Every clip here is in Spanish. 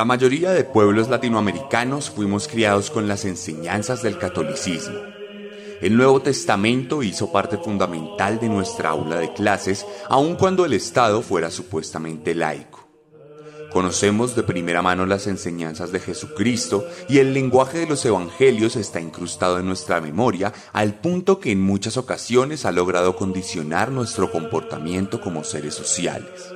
La mayoría de pueblos latinoamericanos fuimos criados con las enseñanzas del catolicismo. El Nuevo Testamento hizo parte fundamental de nuestra aula de clases, aun cuando el Estado fuera supuestamente laico. Conocemos de primera mano las enseñanzas de Jesucristo y el lenguaje de los evangelios está incrustado en nuestra memoria al punto que en muchas ocasiones ha logrado condicionar nuestro comportamiento como seres sociales.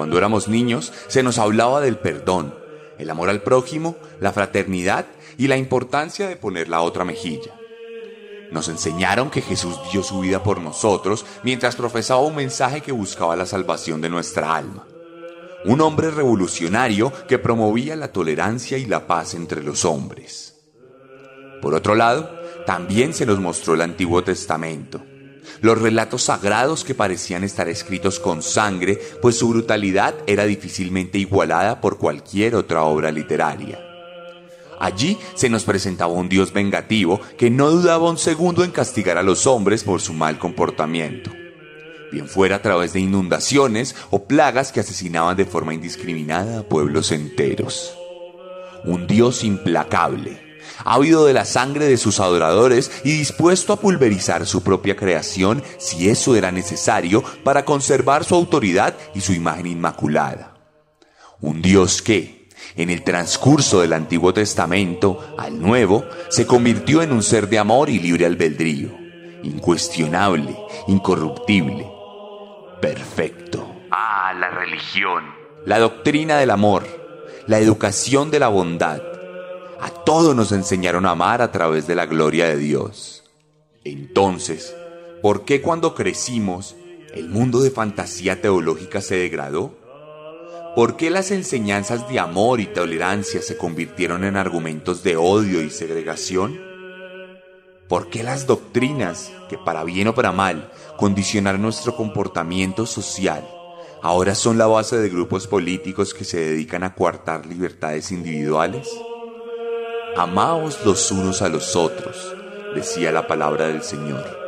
Cuando éramos niños se nos hablaba del perdón, el amor al prójimo, la fraternidad y la importancia de poner la otra mejilla. Nos enseñaron que Jesús dio su vida por nosotros mientras profesaba un mensaje que buscaba la salvación de nuestra alma. Un hombre revolucionario que promovía la tolerancia y la paz entre los hombres. Por otro lado, también se nos mostró el Antiguo Testamento, los relatos sagrados que parecían estar escritos con sangre, pues su brutalidad era difícilmente igualada por cualquier otra obra literaria. Allí se nos presentaba un Dios vengativo que no dudaba un segundo en castigar a los hombres por su mal comportamiento, bien fuera a través de inundaciones o plagas que asesinaban de forma indiscriminada a pueblos enteros. Un Dios implacable, ávido de la sangre de sus adoradores y dispuesto a pulverizar su propia creación si eso era necesario para conservar su autoridad y su imagen inmaculada. Un Dios que, en el transcurso del Antiguo Testamento al Nuevo, se convirtió en un ser de amor y libre albedrío, incuestionable, incorruptible, perfecto. Ah, la religión, la doctrina del amor, la educación de la bondad, a todos nos enseñaron a amar a través de la gloria de Dios. Entonces, ¿por qué cuando crecimos el mundo de fantasía teológica se degradó? ¿Por qué las enseñanzas de amor y tolerancia se convirtieron en argumentos de odio y segregación? ¿Por qué las doctrinas, que para bien o para mal condicionaron nuestro comportamiento social, ahora son la base de grupos políticos que se dedican a coartar libertades individuales? Amaos los unos a los otros, decía la palabra del Señor.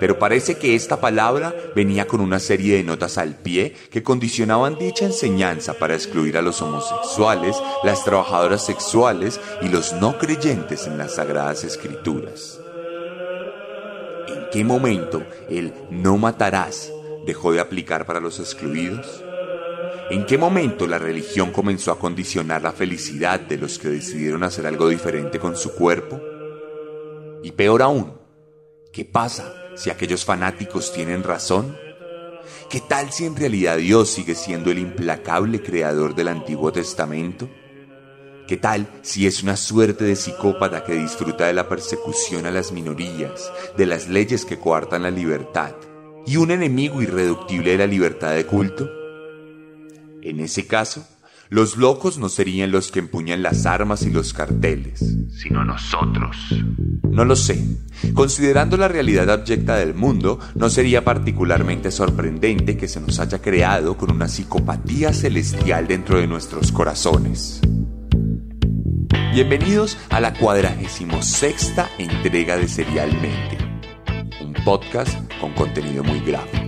Pero parece que esta palabra venía con una serie de notas al pie que condicionaban dicha enseñanza para excluir a los homosexuales, las trabajadoras sexuales y los no creyentes en las sagradas escrituras. ¿En qué momento el no matarás dejó de aplicar para los excluidos? ¿En qué momento la religión comenzó a condicionar la felicidad de los que decidieron hacer algo diferente con su cuerpo? Y peor aún, ¿qué pasa si aquellos fanáticos tienen razón? ¿Qué tal si en realidad Dios sigue siendo el implacable creador del Antiguo Testamento? ¿Qué tal si es una suerte de psicópata que disfruta de la persecución a las minorías, de las leyes que coartan la libertad, y un enemigo irreductible de la libertad de culto? En ese caso, los locos no serían los que empuñan las armas y los carteles, sino nosotros. No lo sé. Considerando la realidad abyecta del mundo, no sería particularmente sorprendente que se nos haya creado con una psicopatía celestial dentro de nuestros corazones. Bienvenidos a la cuadragésimo sexta entrega de Serialmente, un podcast con contenido muy gráfico.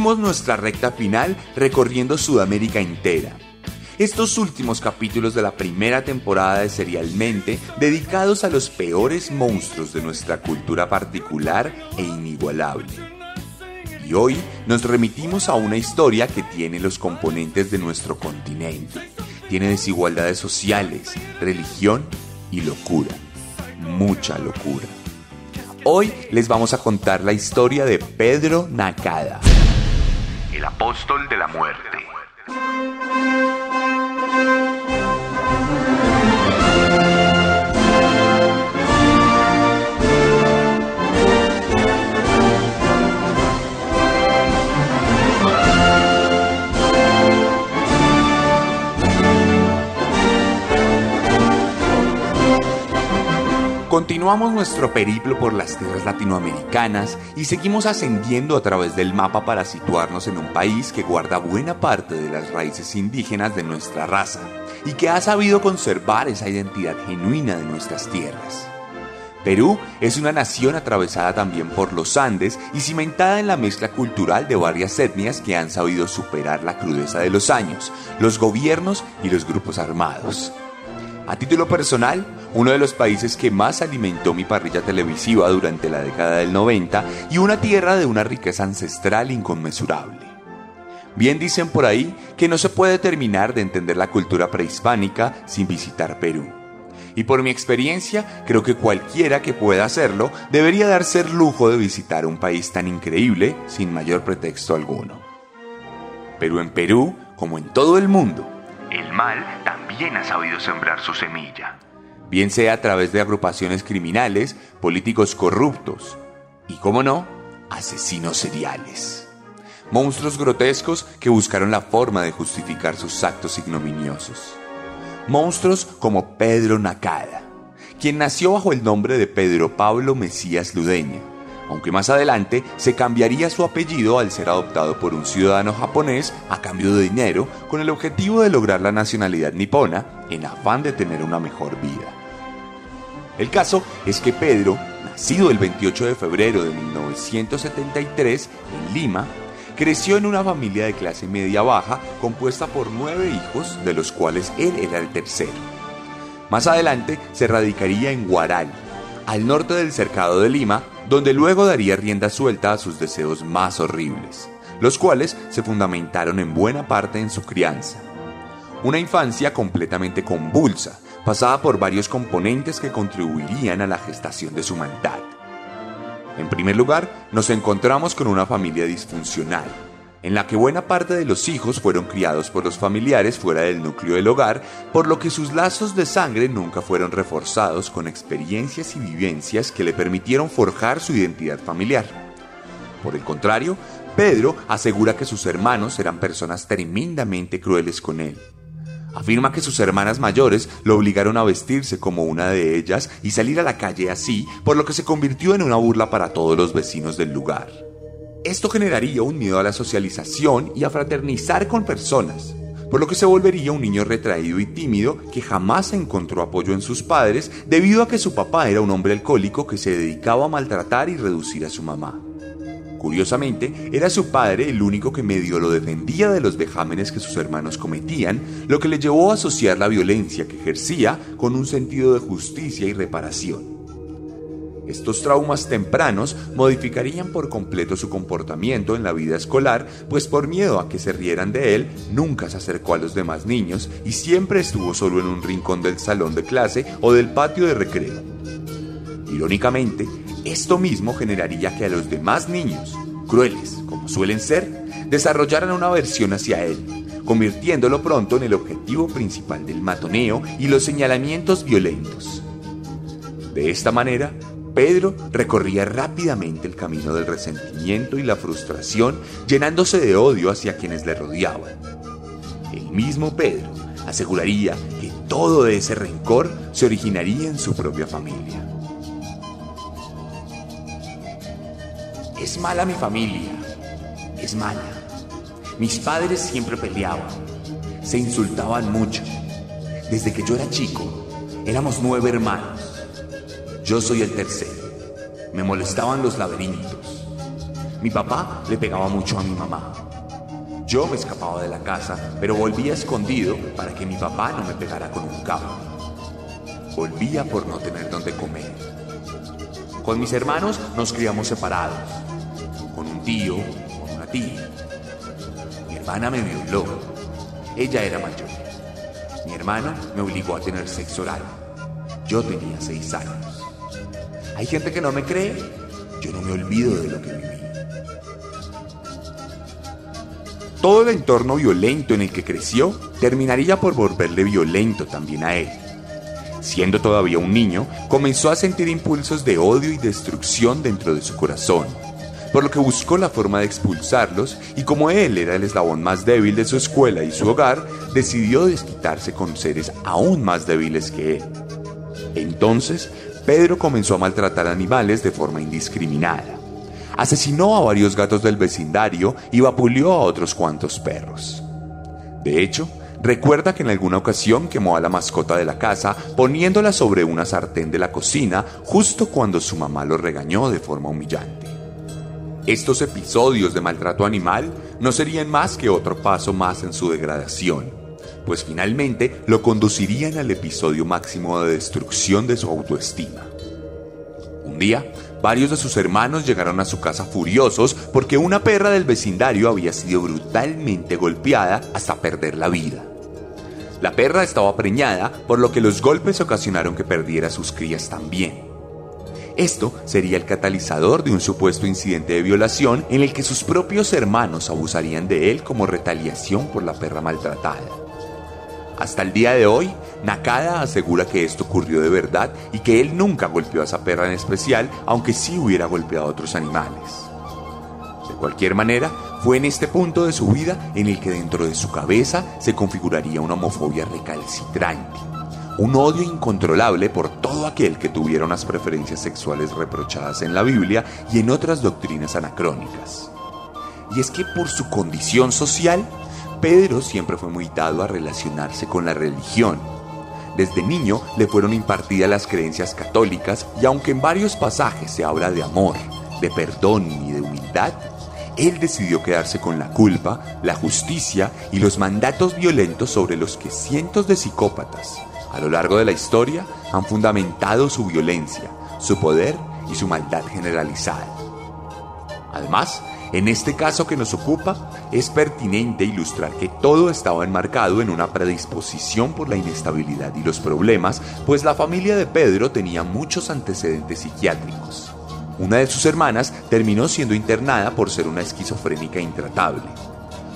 Nuestra recta final recorriendo Sudamérica entera. Estos últimos capítulos de la primera temporada de Serialmente dedicados a los peores monstruos de nuestra cultura particular e inigualable. Y hoy nos remitimos a una historia que tiene los componentes de nuestro continente. Tiene desigualdades sociales, religión y locura. Mucha locura. Hoy les vamos a contar la historia de Pedro Nakada, el apóstol de la muerte. Continuamos nuestro periplo por las tierras latinoamericanas y seguimos ascendiendo a través del mapa para situarnos en un país que guarda buena parte de las raíces indígenas de nuestra raza y que ha sabido conservar esa identidad genuina de nuestras tierras. Perú es una nación atravesada también por los Andes y cimentada en la mezcla cultural de varias etnias que han sabido superar la crudeza de los años, los gobiernos y los grupos armados. A título personal, uno de los países que más alimentó mi parrilla televisiva durante la década del 90 y una tierra de una riqueza ancestral inconmensurable. Bien dicen por ahí que no se puede terminar de entender la cultura prehispánica sin visitar Perú. Y por mi experiencia, creo que cualquiera que pueda hacerlo debería darse el lujo de visitar un país tan increíble sin mayor pretexto alguno. Pero en Perú, como en todo el mundo, el mal también ha sabido sembrar su semilla bien sea a través de agrupaciones criminales, políticos corruptos y, como no, asesinos seriales. Monstruos grotescos que buscaron la forma de justificar sus actos ignominiosos. Monstruos como Pedro Nakada, quien nació bajo el nombre de Pedro Pablo Mesías Ludeña, aunque más adelante se cambiaría su apellido al ser adoptado por un ciudadano japonés a cambio de dinero con el objetivo de lograr la nacionalidad nipona en afán de tener una mejor vida. El caso es que Pedro, nacido el 28 de febrero de 1973 en Lima, creció en una familia de clase media baja compuesta por nueve hijos, de los cuales él era el tercero. Más adelante se radicaría en Guaral, al norte del cercado de Lima, donde luego daría rienda suelta a sus deseos más horribles, los cuales se fundamentaron en buena parte en su crianza. Una infancia completamente convulsa, pasada por varios componentes que contribuirían a la gestación de su maldad. En primer lugar, nos encontramos con una familia disfuncional, en la que buena parte de los hijos fueron criados por los familiares fuera del núcleo del hogar, por lo que sus lazos de sangre nunca fueron reforzados con experiencias y vivencias que le permitieron forjar su identidad familiar. Por el contrario, Pedro asegura que sus hermanos eran personas tremendamente crueles con él Afirma que sus hermanas mayores lo obligaron a vestirse como una de ellas y salir a la calle así, por lo que se convirtió en una burla para todos los vecinos del lugar. Esto generaría un miedo a la socialización y a fraternizar con personas, por lo que se volvería un niño retraído y tímido que jamás encontró apoyo en sus padres debido a que su papá era un hombre alcohólico que se dedicaba a maltratar y reducir a su mamá. Curiosamente, era su padre el único que medio lo defendía de los vejámenes que sus hermanos cometían, lo que le llevó a asociar la violencia que ejercía con un sentido de justicia y reparación. Estos traumas tempranos modificarían por completo su comportamiento en la vida escolar, pues por miedo a que se rieran de él, nunca se acercó a los demás niños y siempre estuvo solo en un rincón del salón de clase o del patio de recreo. Irónicamente, esto mismo generaría que a los demás niños, crueles como suelen ser, desarrollaran una aversión hacia él, convirtiéndolo pronto en el objetivo principal del matoneo y los señalamientos violentos. De esta manera, Pedro recorría rápidamente el camino del resentimiento y la frustración, llenándose de odio hacia quienes le rodeaban. El mismo Pedro aseguraría que todo ese rencor se originaría en su propia familia. Es mala mi familia, es mala. Mis padres siempre peleaban, se insultaban mucho. Desde que yo era chico, éramos nueve hermanos. Yo soy el tercero. Me molestaban los laberintos. Mi papá le pegaba mucho a mi mamá. Yo me escapaba de la casa, pero volvía escondido para que mi papá no me pegara con un cabo. Volvía por no tener donde comer. Con mis hermanos nos criamos separados, con un tío, con una tía. Mi hermana me violó. Ella era mayor. Mi hermana me obligó a tener sexo oral. Yo tenía seis años. Hay gente que no me cree. Yo no me olvido de lo que viví. Todo el entorno violento en el que creció terminaría por volverle violento también a él. Siendo todavía un niño, comenzó a sentir impulsos de odio y destrucción dentro de su corazón, por lo que buscó la forma de expulsarlos y como él era el eslabón más débil de su escuela y su hogar, decidió desquitarse con seres aún más débiles que él. Entonces, Pedro comenzó a maltratar animales de forma indiscriminada. Asesinó a varios gatos del vecindario y vapuleó a otros cuantos perros. De hecho, recuerda que en alguna ocasión quemó a la mascota de la casa poniéndola sobre una sartén de la cocina justo cuando su mamá lo regañó de forma humillante. Estos episodios de maltrato animal no serían más que otro paso más en su degradación, pues finalmente lo conducirían al episodio máximo de destrucción de su autoestima. Un día, varios de sus hermanos llegaron a su casa furiosos porque una perra del vecindario había sido brutalmente golpeada hasta perder la vida. La perra estaba preñada, por lo que los golpes ocasionaron que perdiera sus crías también. Esto sería el catalizador de un supuesto incidente de violación en el que sus propios hermanos abusarían de él como retaliación por la perra maltratada. Hasta el día de hoy, Nakada asegura que esto ocurrió de verdad y que él nunca golpeó a esa perra en especial, aunque sí hubiera golpeado a otros animales. De cualquier manera, fue en este punto de su vida en el que dentro de su cabeza se configuraría una homofobia recalcitrante, un odio incontrolable por todo aquel que tuviera unas preferencias sexuales reprochadas en la Biblia y en otras doctrinas anacrónicas. Y es que por su condición social, Pedro siempre fue muy dado a relacionarse con la religión. Desde niño le fueron impartidas las creencias católicas y aunque en varios pasajes se habla de amor, de perdón y de humildad, él decidió quedarse con la culpa, la justicia y los mandatos violentos sobre los que cientos de psicópatas, a lo largo de la historia, han fundamentado su violencia, su poder y su maldad generalizada. Además, en este caso que nos ocupa, es pertinente ilustrar que todo estaba enmarcado en una predisposición por la inestabilidad y los problemas, pues la familia de Pedro tenía muchos antecedentes psiquiátricos. Una de sus hermanas terminó siendo internada por ser una esquizofrénica intratable.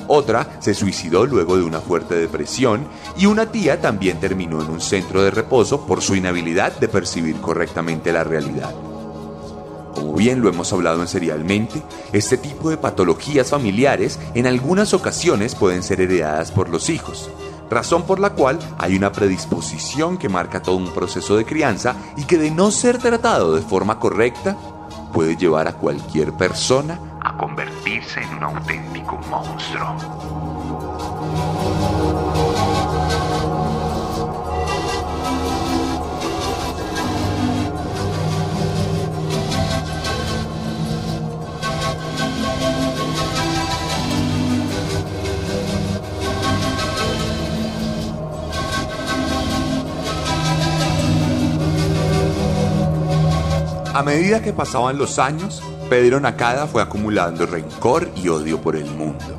Otra se suicidó luego de una fuerte depresión y una tía también terminó en un centro de reposo por su inhabilidad de percibir correctamente la realidad. Como bien lo hemos hablado en Serialmente, este tipo de patologías familiares en algunas ocasiones pueden ser heredadas por los hijos, razón por la cual hay una predisposición que marca todo un proceso de crianza y que de no ser tratado de forma correcta puede llevar a cualquier persona a convertirse en un auténtico monstruo. A medida que pasaban los años, Pedro Nakada fue acumulando rencor y odio por el mundo,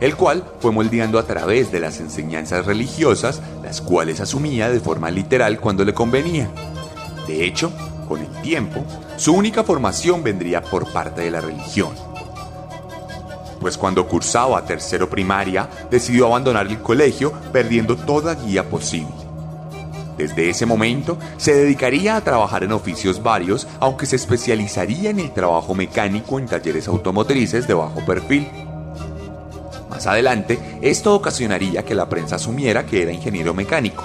el cual fue moldeando a través de las enseñanzas religiosas, las cuales asumía de forma literal cuando le convenía. De hecho, con el tiempo, su única formación vendría por parte de la religión. Pues cuando cursaba tercero primaria, decidió abandonar el colegio perdiendo toda guía posible. Desde ese momento se dedicaría a trabajar en oficios varios, aunque se especializaría en el trabajo mecánico en talleres automotrices de bajo perfil. Más adelante, esto ocasionaría que la prensa asumiera que era ingeniero mecánico,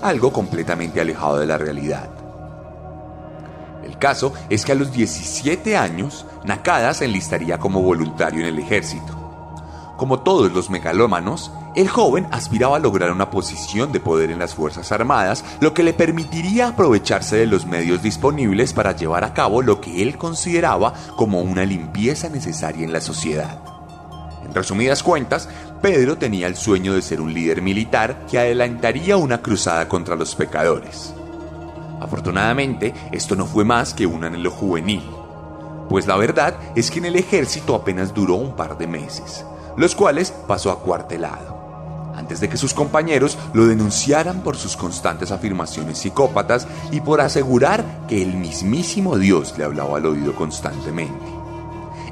algo completamente alejado de la realidad. El caso es que a los 17 años, Nakada se enlistaría como voluntario en el ejército. Como todos los megalómanos, el joven aspiraba a lograr una posición de poder en las Fuerzas Armadas, lo que le permitiría aprovecharse de los medios disponibles para llevar a cabo lo que él consideraba como una limpieza necesaria en la sociedad. En resumidas cuentas, Pedro tenía el sueño de ser un líder militar que adelantaría una cruzada contra los pecadores. Afortunadamente, esto no fue más que un anhelo juvenil, pues la verdad es que en el ejército apenas duró un par de meses los cuales pasó acuartelado, antes de que sus compañeros lo denunciaran por sus constantes afirmaciones psicópatas y por asegurar que el mismísimo Dios le hablaba al oído constantemente.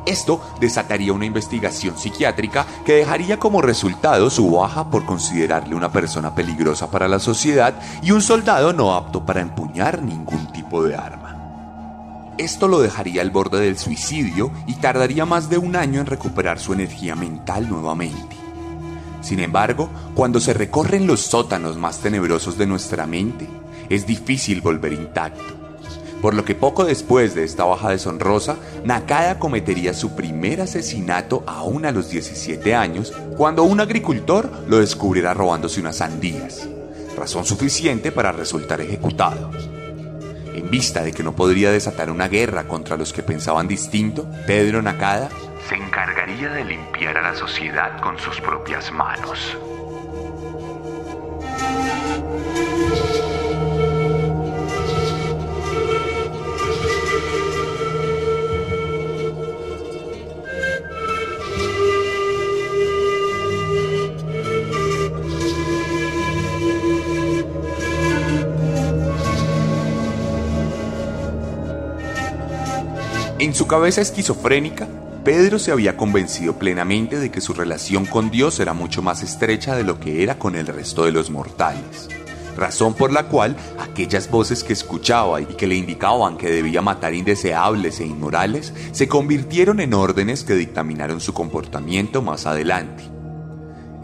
Esto desataría una investigación psiquiátrica que dejaría como resultado su baja por considerarle una persona peligrosa para la sociedad y un soldado no apto para empuñar ningún tipo de arma. Esto lo dejaría al borde del suicidio y tardaría más de un año en recuperar su energía mental nuevamente. Sin embargo, cuando se recorren los sótanos más tenebrosos de nuestra mente, es difícil volver intacto. Por lo que poco después de esta baja deshonrosa, Nakada cometería su primer asesinato aún a los 17 años, cuando un agricultor lo descubrirá robándose unas sandías, razón suficiente para resultar ejecutado. En vista de que no podría desatar una guerra contra los que pensaban distinto, Pedro Nakada se encargaría de limpiar a la sociedad con sus propias manos. En su cabeza esquizofrénica, Pedro se había convencido plenamente de que su relación con Dios era mucho más estrecha de lo que era con el resto de los mortales, razón por la cual aquellas voces que escuchaba y que le indicaban que debía matar indeseables e inmorales se convirtieron en órdenes que dictaminaron su comportamiento más adelante.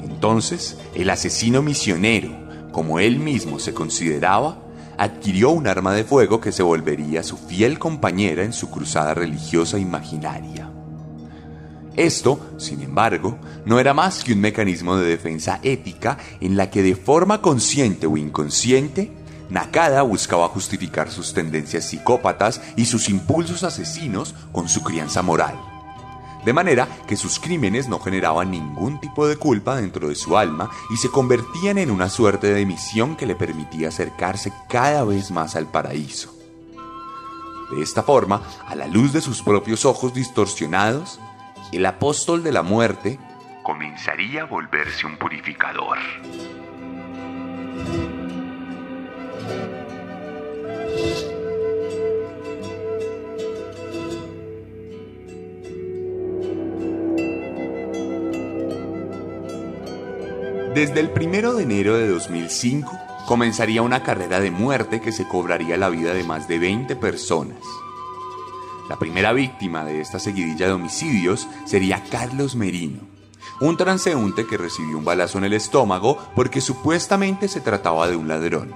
Entonces, el asesino misionero, como él mismo se consideraba, adquirió un arma de fuego que se volvería su fiel compañera en su cruzada religiosa imaginaria. Esto, sin embargo, no era más que un mecanismo de defensa ética en la que de forma consciente o inconsciente, Nakada buscaba justificar sus tendencias psicópatas y sus impulsos asesinos con su crianza moral de manera que sus crímenes no generaban ningún tipo de culpa dentro de su alma y se convertían en una suerte de misión que le permitía acercarse cada vez más al paraíso. De esta forma, a la luz de sus propios ojos distorsionados, el apóstol de la muerte comenzaría a volverse un purificador. Desde el 1 de enero de 2005 comenzaría una carrera de muerte que se cobraría la vida de más de 20 personas. La primera víctima de esta seguidilla de homicidios sería Carlos Merino, un transeúnte que recibió un balazo en el estómago porque supuestamente se trataba de un ladrón.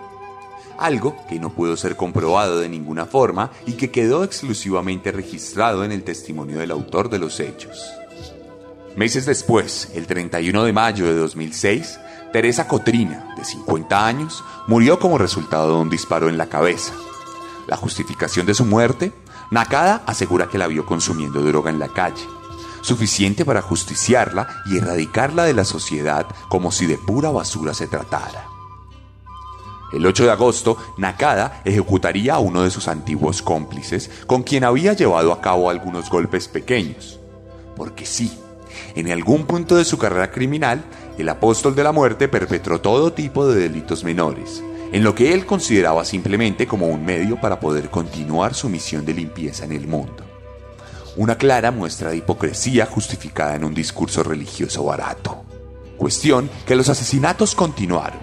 Algo que no pudo ser comprobado de ninguna forma y que quedó exclusivamente registrado en el testimonio del autor de los hechos. Meses después, el 31 de mayo de 2006, Teresa Cotrina, de 50 años, murió como resultado de un disparo en la cabeza. La justificación de su muerte, Nakada asegura que la vio consumiendo droga en la calle, suficiente para justiciarla y erradicarla de la sociedad como si de pura basura se tratara. El 8 de agosto, Nakada ejecutaría a uno de sus antiguos cómplices, con quien había llevado a cabo algunos golpes pequeños. Porque sí, en algún punto de su carrera criminal, el apóstol de la muerte perpetró todo tipo de delitos menores, en lo que él consideraba simplemente como un medio para poder continuar su misión de limpieza en el mundo. Una clara muestra de hipocresía justificada en un discurso religioso barato. Cuestión que los asesinatos continuaron.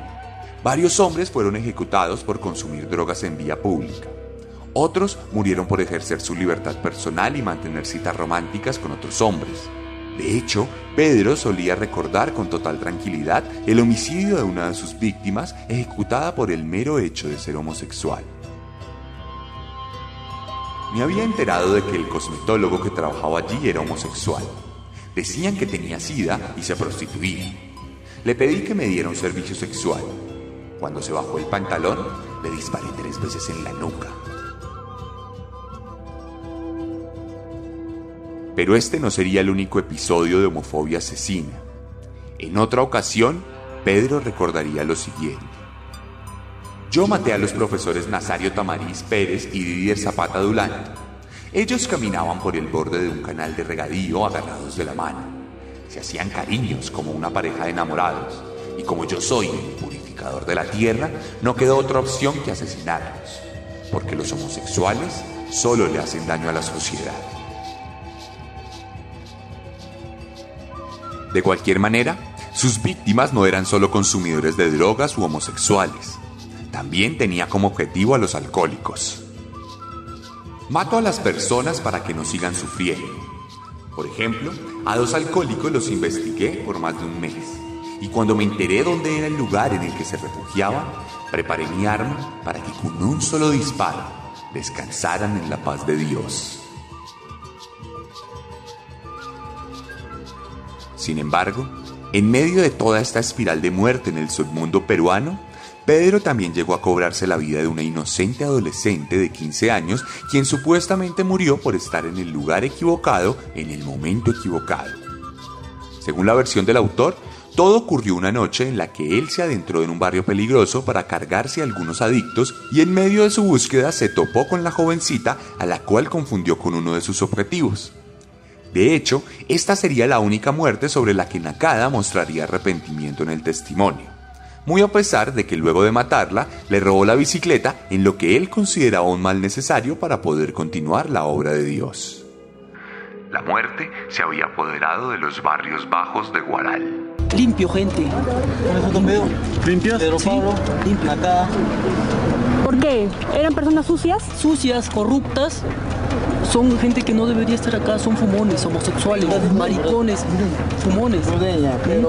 Varios hombres fueron ejecutados por consumir drogas en vía pública. Otros murieron por ejercer su libertad personal y mantener citas románticas con otros hombres. De hecho, Pedro solía recordar con total tranquilidad el homicidio de una de sus víctimas ejecutada por el mero hecho de ser homosexual. Me había enterado de que el cosmetólogo que trabajaba allí era homosexual, Decían que tenía sida y se prostituía. Le pedí que me diera un servicio sexual. Cuando se bajó el pantalón, le disparé tres veces en la nuca. Pero este no sería el único episodio de homofobia asesina. En otra ocasión, Pedro recordaría lo siguiente. Yo maté a los profesores Nazario Tamariz Pérez y Didier Zapata Dulant. Ellos caminaban por el borde de un canal de regadío agarrados de la mano. Se hacían cariños como una pareja de enamorados. Y como yo soy el purificador de la tierra, no quedó otra opción que asesinarlos. Porque los homosexuales solo le hacen daño a la sociedad. De cualquier manera, sus víctimas no eran solo consumidores de drogas u homosexuales. También tenía como objetivo a los alcohólicos. Mato a las personas para que no sigan sufriendo. Por ejemplo, a dos alcohólicos los investigué por más de un mes. Y cuando me enteré dónde era el lugar en el que se refugiaban, preparé mi arma para que con un solo disparo descansaran en la paz de Dios. Sin embargo, en medio de toda esta espiral de muerte en el submundo peruano, Pedro también llegó a cobrarse la vida de una inocente adolescente de 15 años, quien supuestamente murió por estar en el lugar equivocado en el momento equivocado. Según la versión del autor, todo ocurrió una noche en la que él se adentró en un barrio peligroso para cargarse a algunos adictos y en medio de su búsqueda se topó con la jovencita a la cual confundió con uno de sus objetivos. De hecho, esta sería la única muerte sobre la que Nakada mostraría arrepentimiento en el testimonio, muy a pesar de que luego de matarla le robó la bicicleta en lo que él consideraba un mal necesario para poder continuar la obra de Dios. La muerte se había apoderado de los barrios bajos de Guaral. Limpio, gente. ¿Limpios? Pedro Pablo, limpio. Acá, ¿Por qué? ¿Eran personas sucias? sucias, corruptas. Son gente que no debería estar acá, son fumones, homosexuales, maricones, fumones,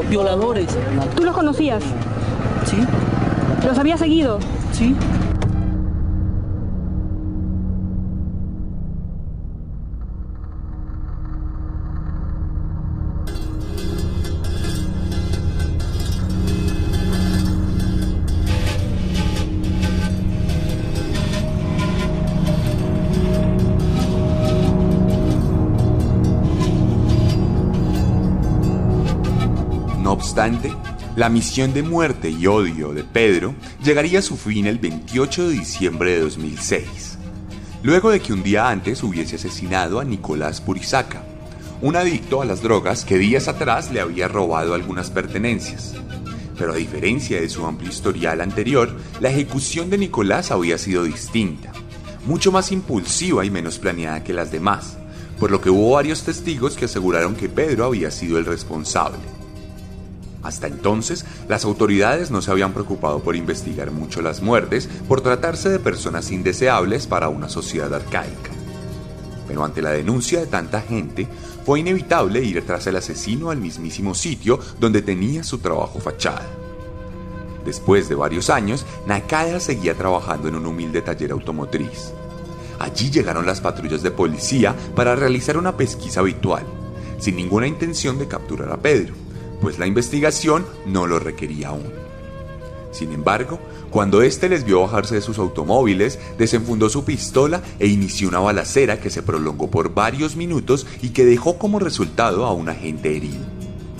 violadores. ¿Tú los conocías? ¿Sí? ¿Los habías seguido? ¿Sí? La misión de muerte y odio de Pedro llegaría a su fin el 28 de diciembre de 2006, luego de que un día antes hubiese asesinado a Nicolás Purizaca, un adicto a las drogas que días atrás le había robado algunas pertenencias. Pero a diferencia de su amplio historial anterior, la ejecución de Nicolás había sido distinta, mucho más impulsiva y menos planeada que las demás, por lo que hubo varios testigos que aseguraron que Pedro había sido el responsable. Hasta entonces, las autoridades no se habían preocupado por investigar mucho las muertes por tratarse de personas indeseables para una sociedad arcaica. Pero ante la denuncia de tanta gente, fue inevitable ir tras el asesino al mismísimo sitio donde tenía su trabajo fachada. Después de varios años, Nakada seguía trabajando en un humilde taller automotriz. Allí llegaron las patrullas de policía para realizar una pesquisa habitual, sin ninguna intención de capturar a Pedro pues la investigación no lo requería aún. Sin embargo, cuando éste les vio bajarse de sus automóviles, desenfundó su pistola e inició una balacera que se prolongó por varios minutos y que dejó como resultado a un agente herido.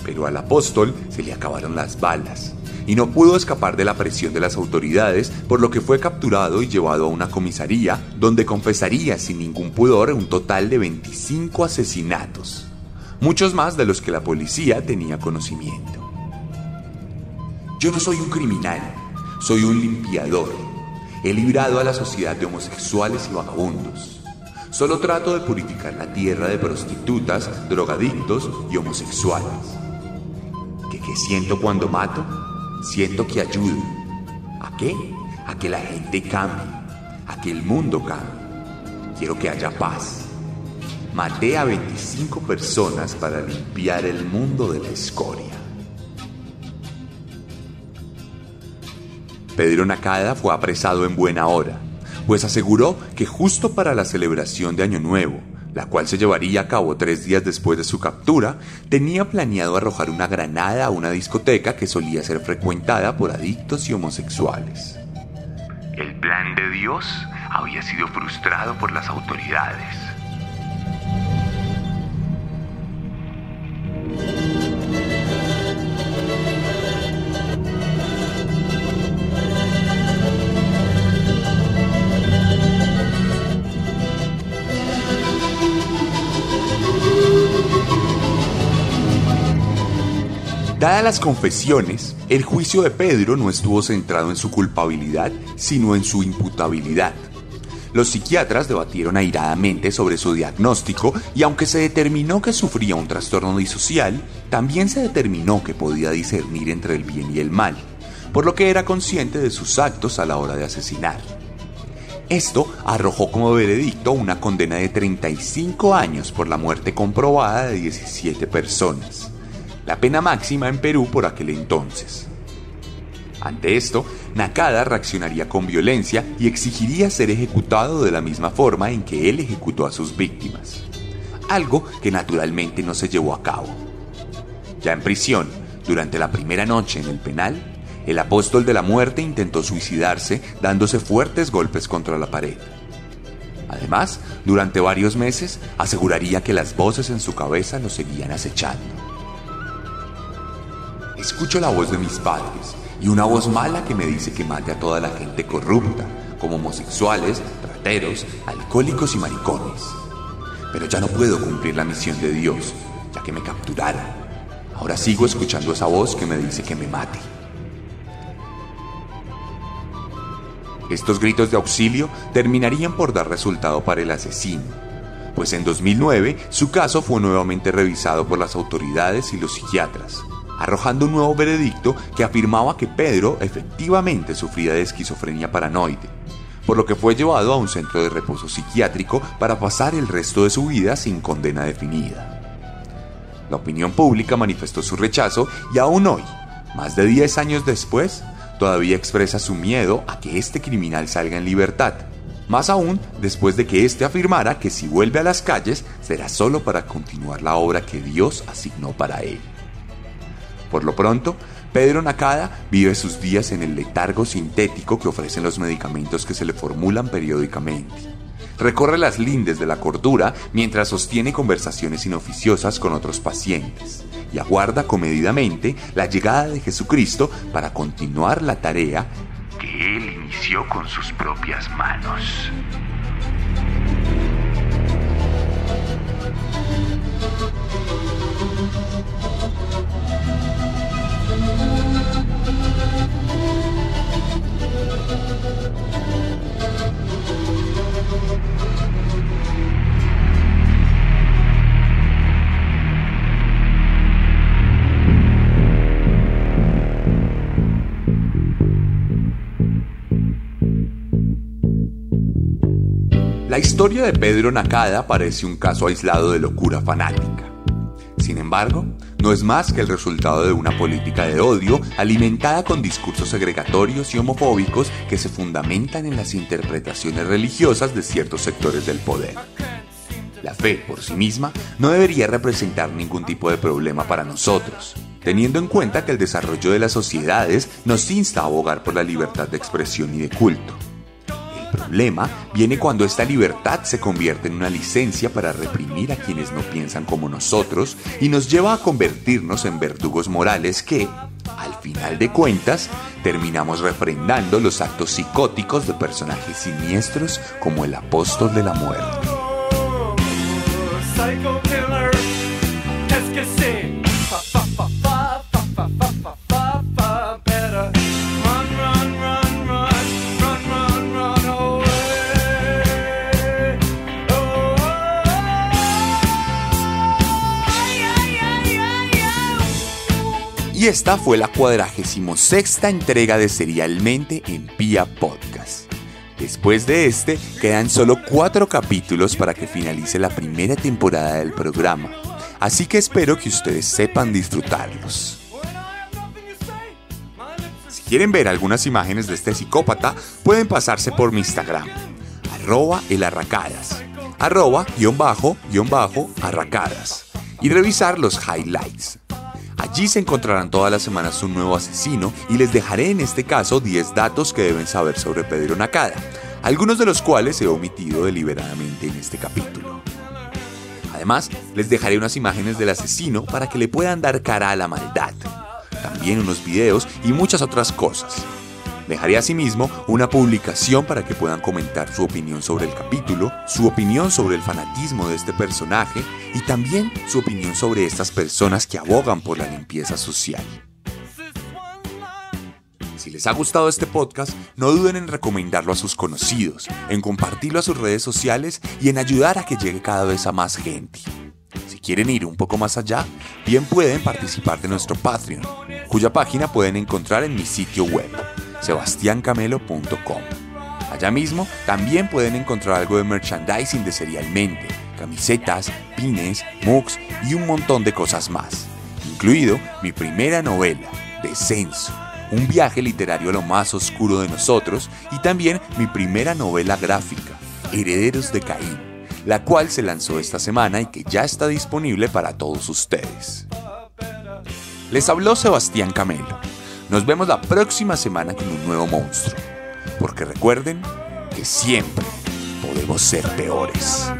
Pero al apóstol se le acabaron las balas y no pudo escapar de la presión de las autoridades, por lo que fue capturado y llevado a una comisaría donde confesaría sin ningún pudor un total de 25 asesinatos muchos más de los que la policía tenía conocimiento. Yo no soy un criminal, soy un limpiador. He librado a la sociedad de homosexuales y vagabundos. Solo trato de purificar la tierra de prostitutas, drogadictos y homosexuales. ¿Qué, siento cuando mato? Siento que ayudo. ¿A qué? A que la gente cambie, a que el mundo cambie. Quiero que haya paz maté a 25 personas para limpiar el mundo de la escoria. Pedro Nakada fue apresado en buena hora, pues aseguró que justo para la celebración de Año Nuevo, la cual se llevaría a cabo tres días después de su captura, tenía planeado arrojar una granada a una discoteca que solía ser frecuentada por adictos y homosexuales. El plan de Dios había sido frustrado por las autoridades. Dadas las confesiones, el juicio de Pedro no estuvo centrado en su culpabilidad, sino en su imputabilidad. Los psiquiatras debatieron airadamente sobre su diagnóstico y aunque se determinó que sufría un trastorno disocial, también se determinó que podía discernir entre el bien y el mal, por lo que era consciente de sus actos a la hora de asesinar. Esto arrojó como veredicto una condena de 35 años por la muerte comprobada de 17 personas la pena máxima en Perú por aquel entonces. Ante esto, Nakada reaccionaría con violencia y exigiría ser ejecutado de la misma forma en que él ejecutó a sus víctimas, algo que naturalmente no se llevó a cabo. Ya en prisión, durante la primera noche en el penal, el apóstol de la muerte intentó suicidarse dándose fuertes golpes contra la pared. Además, durante varios meses aseguraría que las voces en su cabeza lo seguían acechando. Escucho la voz de mis padres y una voz mala que me dice que mate a toda la gente corrupta, como homosexuales, rateros, alcohólicos y maricones. Pero ya no puedo cumplir la misión de Dios, ya que me capturaron. Ahora sigo escuchando esa voz que me dice que me mate. Estos gritos de auxilio terminarían por dar resultado para el asesino, pues en 2009 su caso fue nuevamente revisado por las autoridades y los psiquiatras, arrojando un nuevo veredicto que afirmaba que Pedro efectivamente sufría de esquizofrenia paranoide, por lo que fue llevado a un centro de reposo psiquiátrico para pasar el resto de su vida sin condena definida. La opinión pública manifestó su rechazo y aún hoy, más de 10 años después, todavía expresa su miedo a que este criminal salga en libertad, más aún después de que éste afirmara que si vuelve a las calles será solo para continuar la obra que Dios asignó para él. Por lo pronto, Pedro Nakada vive sus días en el letargo sintético que ofrecen los medicamentos que se le formulan periódicamente. Recorre las lindes de la cordura mientras sostiene conversaciones inoficiosas con otros pacientes y aguarda comedidamente la llegada de Jesucristo para continuar la tarea que él inició con sus propias manos. La historia de Pedro Nakada parece un caso aislado de locura fanática. Sin embargo, no es más que el resultado de una política de odio alimentada con discursos segregatorios y homofóbicos que se fundamentan en las interpretaciones religiosas de ciertos sectores del poder. La fe por sí misma no debería representar ningún tipo de problema para nosotros, teniendo en cuenta que el desarrollo de las sociedades nos insta a abogar por la libertad de expresión y de culto problema viene cuando esta libertad se convierte en una licencia para reprimir a quienes no piensan como nosotros y nos lleva a convertirnos en verdugos morales que, al final de cuentas, terminamos refrendando los actos psicóticos de personajes siniestros como el apóstol de la muerte. Y esta fue la cuadragésimo sexta entrega de Serialmente en Pia Podcast. Después de este, quedan solo cuatro capítulos para que finalice la primera temporada del programa, así que espero que ustedes sepan disfrutarlos. Si quieren ver algunas imágenes de este psicópata, pueden pasarse por mi Instagram, arroba elarracadas. arroba guion bajo guion bajo arracadas y revisar los highlights. Allí se encontrarán todas las semanas un nuevo asesino y les dejaré en este caso 10 datos que deben saber sobre Pedro Nakada, algunos de los cuales he omitido deliberadamente en este capítulo. Además, les dejaré unas imágenes del asesino para que le puedan dar cara a la maldad, también unos videos y muchas otras cosas. Dejaré asimismo una publicación para que puedan comentar su opinión sobre el capítulo, su opinión sobre el fanatismo de este personaje y también su opinión sobre estas personas que abogan por la limpieza social. Si les ha gustado este podcast, no duden en recomendarlo a sus conocidos, en compartirlo a sus redes sociales y en ayudar a que llegue cada vez a más gente. Si quieren ir un poco más allá, bien pueden participar de nuestro Patreon, cuya página pueden encontrar en mi sitio web sebastiancamelo.com. Allá mismo también pueden encontrar algo de merchandising de Serialmente, camisetas, pines, mugs y un montón de cosas más, incluido mi primera novela, Descenso, un viaje literario a lo más oscuro de nosotros y también mi primera novela gráfica, Herederos de Caín, la cual se lanzó esta semana y que ya está disponible para todos ustedes. Les habló Sebastián Camelo nos vemos la próxima semana con un nuevo monstruo. Porque recuerden que siempre podemos ser peores.